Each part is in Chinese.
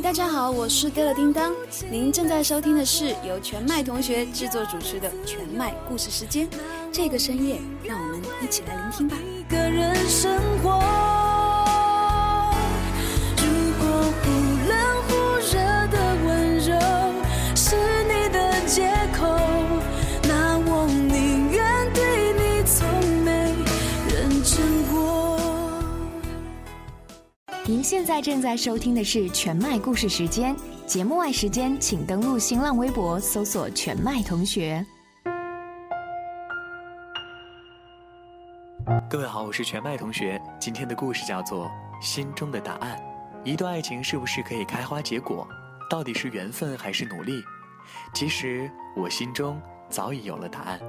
大家好，我是歌乐叮当。您正在收听的是由全麦同学制作主持的《全麦故事时间》。这个深夜，让我们一起来聆听吧。一个人生活。您现在正在收听的是全麦故事时间。节目外时间，请登录新浪微博搜索“全麦同学”。各位好，我是全麦同学。今天的故事叫做《心中的答案》。一段爱情是不是可以开花结果？到底是缘分还是努力？其实我心中早已有了答案。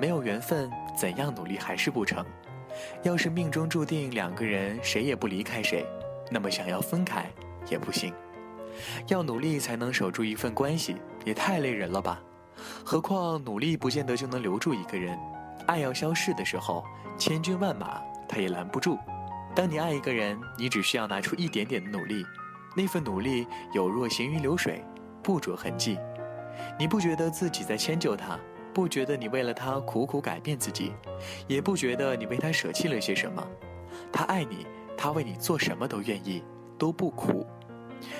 没有缘分，怎样努力还是不成。要是命中注定两个人谁也不离开谁。那么想要分开也不行，要努力才能守住一份关系，也太累人了吧？何况努力不见得就能留住一个人，爱要消逝的时候，千军万马他也拦不住。当你爱一个人，你只需要拿出一点点的努力，那份努力有若行云流水，不着痕迹。你不觉得自己在迁就他，不觉得你为了他苦苦改变自己，也不觉得你为他舍弃了些什么，他爱你。他为你做什么都愿意，都不苦。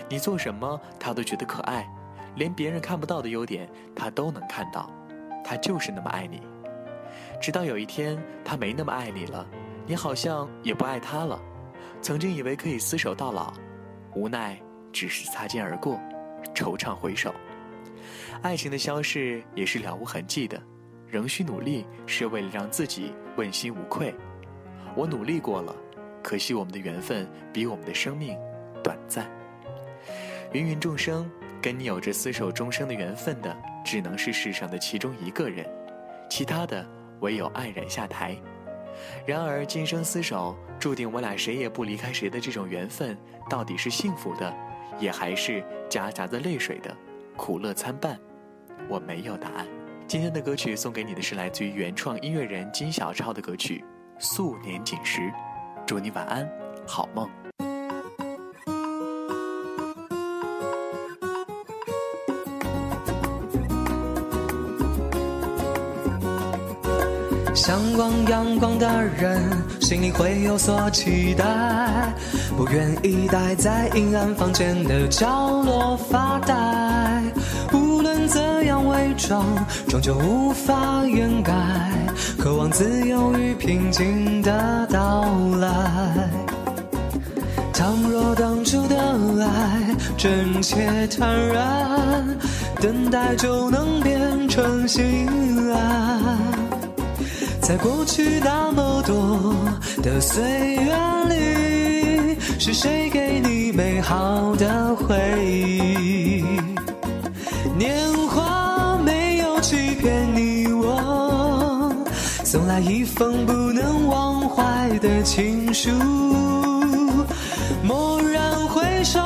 你做什么，他都觉得可爱，连别人看不到的优点，他都能看到。他就是那么爱你。直到有一天，他没那么爱你了，你好像也不爱他了。曾经以为可以厮守到老，无奈只是擦肩而过，惆怅回首。爱情的消逝也是了无痕迹的，仍需努力，是为了让自己问心无愧。我努力过了。可惜我们的缘分比我们的生命短暂。芸芸众生，跟你有着厮守终生的缘分的，只能是世上的其中一个人，其他的唯有黯然下台。然而今生厮守，注定我俩谁也不离开谁的这种缘分，到底是幸福的，也还是夹杂着泪水的，苦乐参半？我没有答案。今天的歌曲送给你的是来自于原创音乐人金小超的歌曲《素年锦时》。祝你晚安，好梦。向往阳光的人，心里会有所期待，不愿意待在阴暗房间的角落发呆。无论怎样伪装，终究无法掩盖。渴望自由与平静的到来。倘若当初的爱真切坦然，等待就能变成心安。在过去那么多的岁月里，是谁给你美好的回忆？年华没有欺骗你我。送来一封不能忘怀的情书，蓦然回首，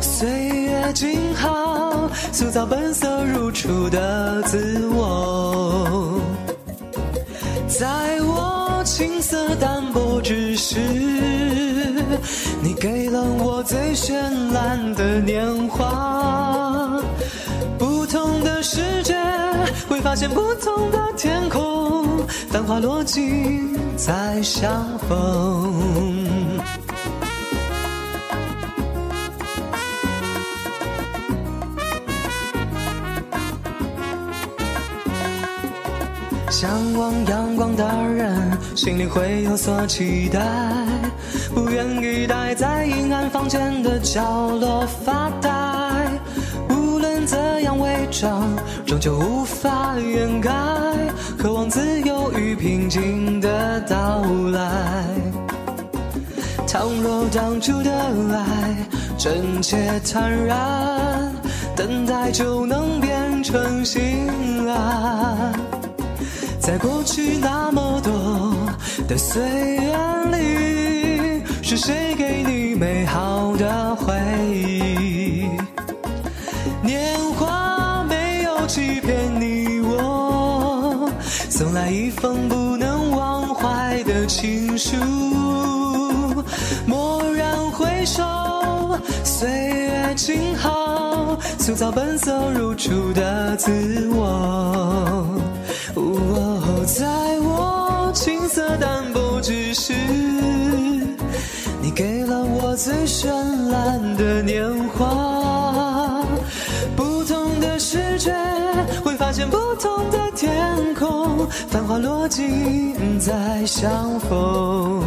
岁月静好，塑造本色如初的自我。是，你给了我最绚烂的年华。不同的世界，会发现不同的天空。繁华落尽再相逢，向往阳光的人心里会有所期待，不愿意待在阴暗房间的角落发呆。无论怎样伪装，终究无法掩盖。渴望自由与平静的到来。倘若当初的爱真切坦然，等待就能变成心安。在过去那么多的岁月里，是谁给你美好的回忆？年华没有欺骗你我。送来一封不能忘怀的情书，蓦然回首，岁月静好，塑造本色如初的自我。见不同的天空，繁华落尽再相逢。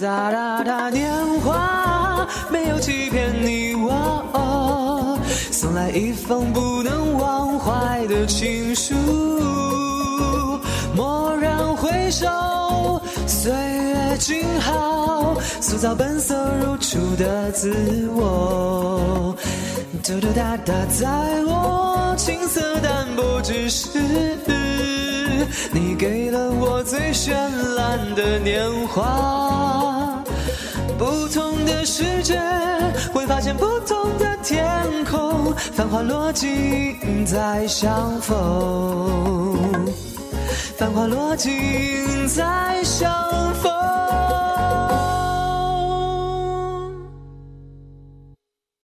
哒哒哒，年华没有欺骗你我，送来一封不能忘怀的情书。蓦然回首，岁月静好，塑造本色如初的自我。嘟嘟哒哒，在我青涩淡薄之时，你给了我最绚烂的年华。不同的世界，会发现不同的天空，繁华落尽再相逢。繁华落尽再相逢。